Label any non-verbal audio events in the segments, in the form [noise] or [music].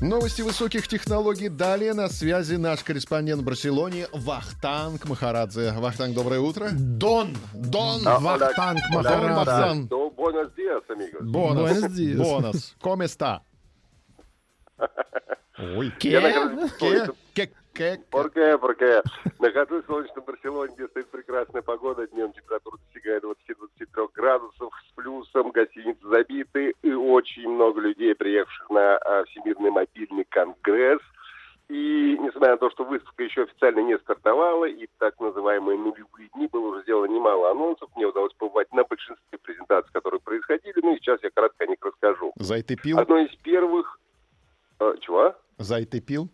Новости высоких технологий. Далее на связи наш корреспондент в Барселоне Вахтанг Махарадзе. Вахтанг, доброе утро. Дон. Дон А, Вахтанг Махарадзе. Бонус. Buenos días. Бонус. Como está? Ой, [laughs] ке, ке, ке, ¿Por qué? Porque нахожусь в солнечном Барселоне, где стоит прекрасная погода. Днем температура достигает 20-23 градусов плюсом. Гостиницы забиты и очень много людей, приехавших на а, Всемирный мобильный конгресс. И несмотря на то, что выставка еще официально не стартовала, и так называемые нулевые дни было уже сделано немало анонсов, мне удалось побывать на большинстве презентаций, которые происходили. Ну и сейчас я кратко о них расскажу. Зай ты пил? Одно из первых... э, чего? Зай ты пил?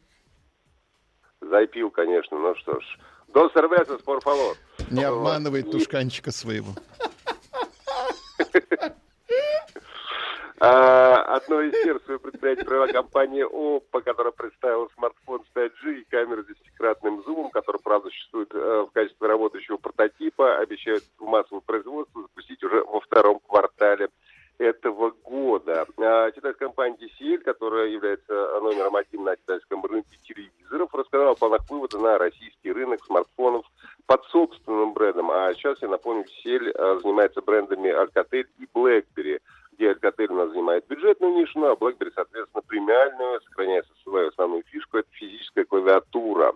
Запил, конечно, ну что ж. До por favor. Не Вот. обманывай И, тушканчика своего. а, одно из первых своих предприятий провела компания Oppo, которая представила смартфон с 5G и камеру с десятикратным зумом, который, правда, существует э, в качестве работающего прототипа, обещают в массовое производство запустить уже во втором квартале этого года. А, китайская компания TCL, которая является номером один на китайском рынке телевизоров, рассказала о планах вывода на российский рынок смартфонов под собственным брендом. А сейчас, я напомню, TCL а, занимается брендами Alcatel и BlackBerry, где Alcatel у нас занимает бюджетную нишу, ну, а BlackBerry, соответственно, премиальную, сохраняя свою основную фишку, это физическая клавиатура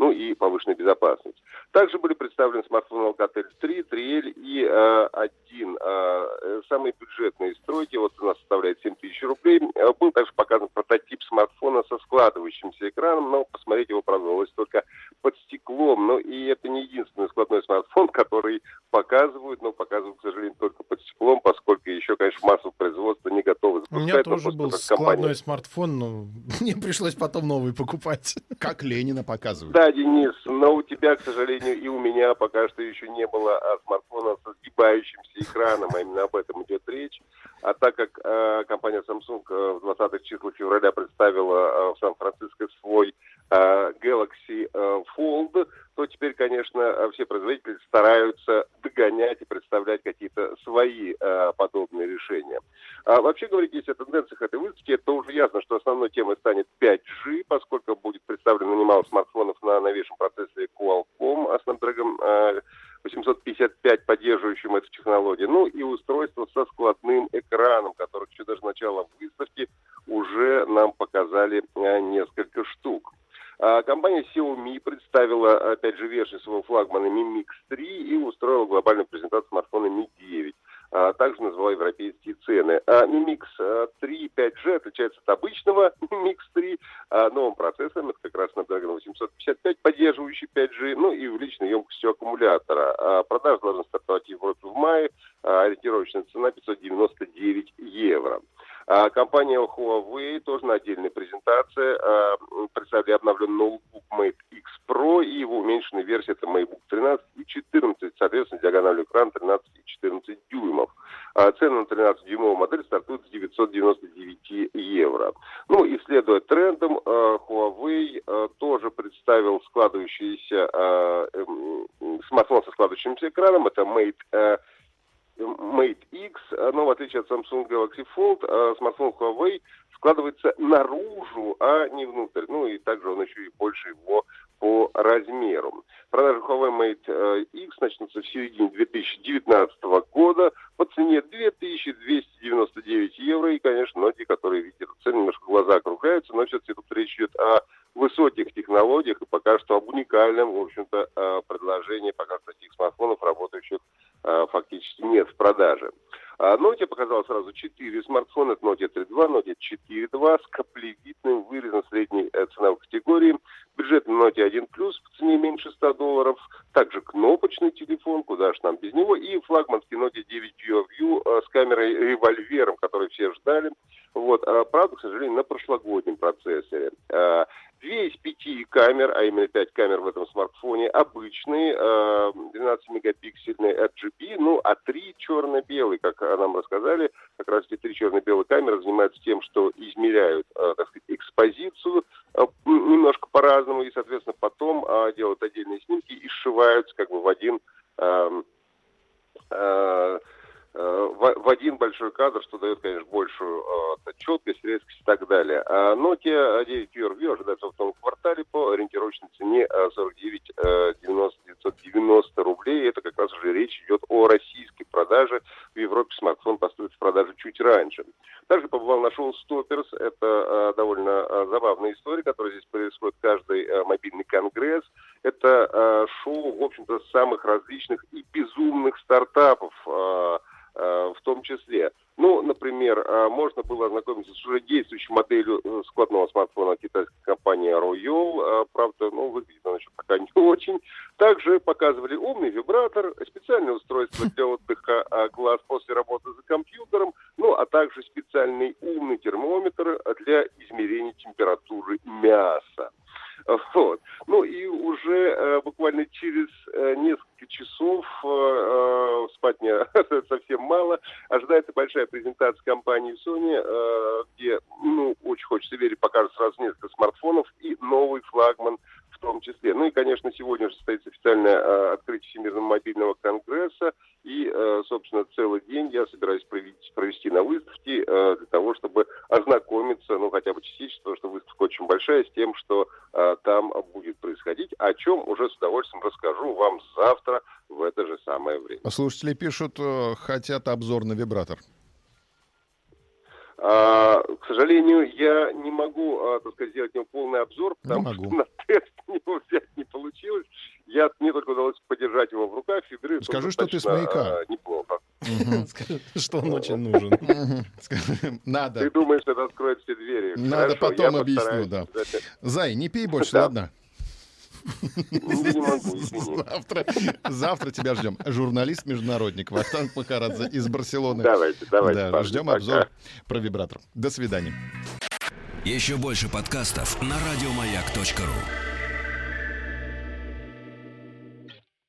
ну и повышенная безопасность. Также были представлены смартфоны Alcatel 3, 3L и э, 1. Э, самые бюджетные стройки, вот у нас составляет 7 тысяч рублей. Э, был также показан прототип смартфона со складывающимся экраном, но посмотреть его, правда, удалось только под стеклом. Ну и это не единственный складной смартфон, [laughs] который показывают, но показывают, к сожалению, только под стеклом, поскольку еще, конечно, массовое производство не готовы У запускать. Меня тоже был компания. складной смартфон, но [laughs] мне пришлось потом новый покупать. Как Ленина показывает. Да, Денис, но у тебя, к сожалению, и у меня пока что еще не было а, смартфона со сгибающимся экраном, а именно об этом идет речь. А так как э, компания Samsung э, в 20-х числах февраля представила э, в Сан-Франциско свой э, Galaxy э, Fold, то теперь, конечно, э, все производители стараются догонять и представлять какие-то свои э, подобные решения. А вообще говорить, если о тенденциях этой выставки, то уже ясно, что основной темой станет 5G, поскольку будет представлено немало смартфонов на новейшем процессоре Qualcomm, а Snapdragon э, 855, поддерживающим эту технологию, ну и устройство со складным экраном, которых еще даже начало выставки уже нам показали э, несколько штук. А Компания Xiaomi представила, опять же, версию своего флагмана Mi Mix 3 и устроила глобальную презентацию смартфона Mi 9. А также назвала европейские цены. А Mi Mix э, 3 5G отличается от обычного Mi Mix 3 а, новым процессором, это как раз Snapdragon 855, поддерживающий 5G, ну и увеличенной емкостью аккумулятора. А Продажа должна стартовать в Европе в мае, а ориентировочная цена 599 евро. А компания Huawei тоже на отдельной презентации а, представили обновленный ноутбук Mate X Pro и его уменьшенная версия это MacBook 13 и 14, соответственно, диагональю экрана 13 и 14 дюймов. А цена на 13-дюймовую модель стартует с 999 евро. Ну и следуя трендам, а, Huawei а, тоже представил складывающийся а, эм, смартфон со складывающимся экраном. Это Mate а, Mate X, но в отличие от Samsung Galaxy Fold, э, смартфон Huawei складывается наружу, а не внутрь. Ну и также он еще и больше его по размеру. Продажи Huawei Mate э, X начнутся в середине 2019 года по цене 2299 евро. И, конечно, многие, которые видят цену, немножко глаза округляются, но все-таки тут речь идет о высоких технологиях и пока что об уникальном, в общем-то, э, предложении. Пока что таких смартфонов, работающих э, фактически нет в продаже. А Nokia показала сразу 4 смартфона. Это Nokia 3.2, Nokia 4.2 с каплевидным вырезом средней ценовой категории. Бюджетный Nokia 1 Plus по цене меньше 100 долларов. Также кнопочный телефон, куда же нам без него. И флагманский Nokia 9 PureView э, с камерой револьвером, который все ждали. Вот. А, правда, к сожалению, на прошлогоднем процессоре. А, Две из пяти камер, а именно пять камер в этом смартфоне, обычные, э, 12-мегапиксельный RGB, ну, а три черно-белый, как нам рассказали, как раз эти три черно-белые камеры занимаются тем, что измеряют, так по-разному, и, соответственно, потом делают отдельные снимки и сшиваются как бы в один эм, Э, в, один большой кадр, что дает, конечно, большую э, четкость, резкость и так далее. А Nokia 9 PureView ожидается в том квартале по ориентировочной цене 49 э, 990 рублей. Это как раз уже речь идет о российской продаже. В Европе смартфон поступит в продажу чуть раньше. Шоу Stoppers. Это э, довольно э, забавная история, которая здесь происходит каждый э, мобильный конгресс. Это шоу, в общем-то, самых различных и безумных стартапов. В том числе. Ну, например, можно было ознакомиться с уже действующей моделью складного смартфона китайской компании Royal. Правда, ну, выглядит она еще пока [laughs] не очень. Также показывали умный вибратор, специальное устройство для отдыха глаз после работы за компьютером, ну, также специальный умный термометр для измерения температуры мяса. Вот. Ну и уже э, буквально через э, несколько часов э, э спать мне [laughs] совсем мало. Ожидается большая презентация компании Sony, э, где, ну, очень хочется верить, покажут сразу несколько смартфонов и новый флагман в том числе. Ну и, конечно, сегодня же состоится официальное э, открытие Всемирного мобильного конгресса. И, э, собственно, целый день я собираюсь провести, провести на выставке э, для того, чтобы ознакомиться, ну, хотя бы частично, потому что выставка очень большая, с тем, что э, там будет происходить, о чем уже с удовольствием расскажу вам завтра в это же самое время. Слушатели пишут, хотят обзор на вибратор. А, к сожалению, я не могу, а, так сказать, сделать ему полный обзор, потому не могу. что [laughs] на тест его взять не получилось. Я, мне только удалось подержать его в руках. Фибры Скажи, что ты с маяка. А, неплохо. [laughs] Что он очень нужен. [laughs] Надо. Ты думаешь, это откроет все двери. Надо потом объясню, да. Зай, не пей больше, ладно? Завтра, завтра тебя ждем. Журналист-международник Вахтанг Махарадзе из Барселоны. Давайте, давайте. Да, ждем обзор про вибратор. До свидания. Еще больше подкастов на радиомаяк.ру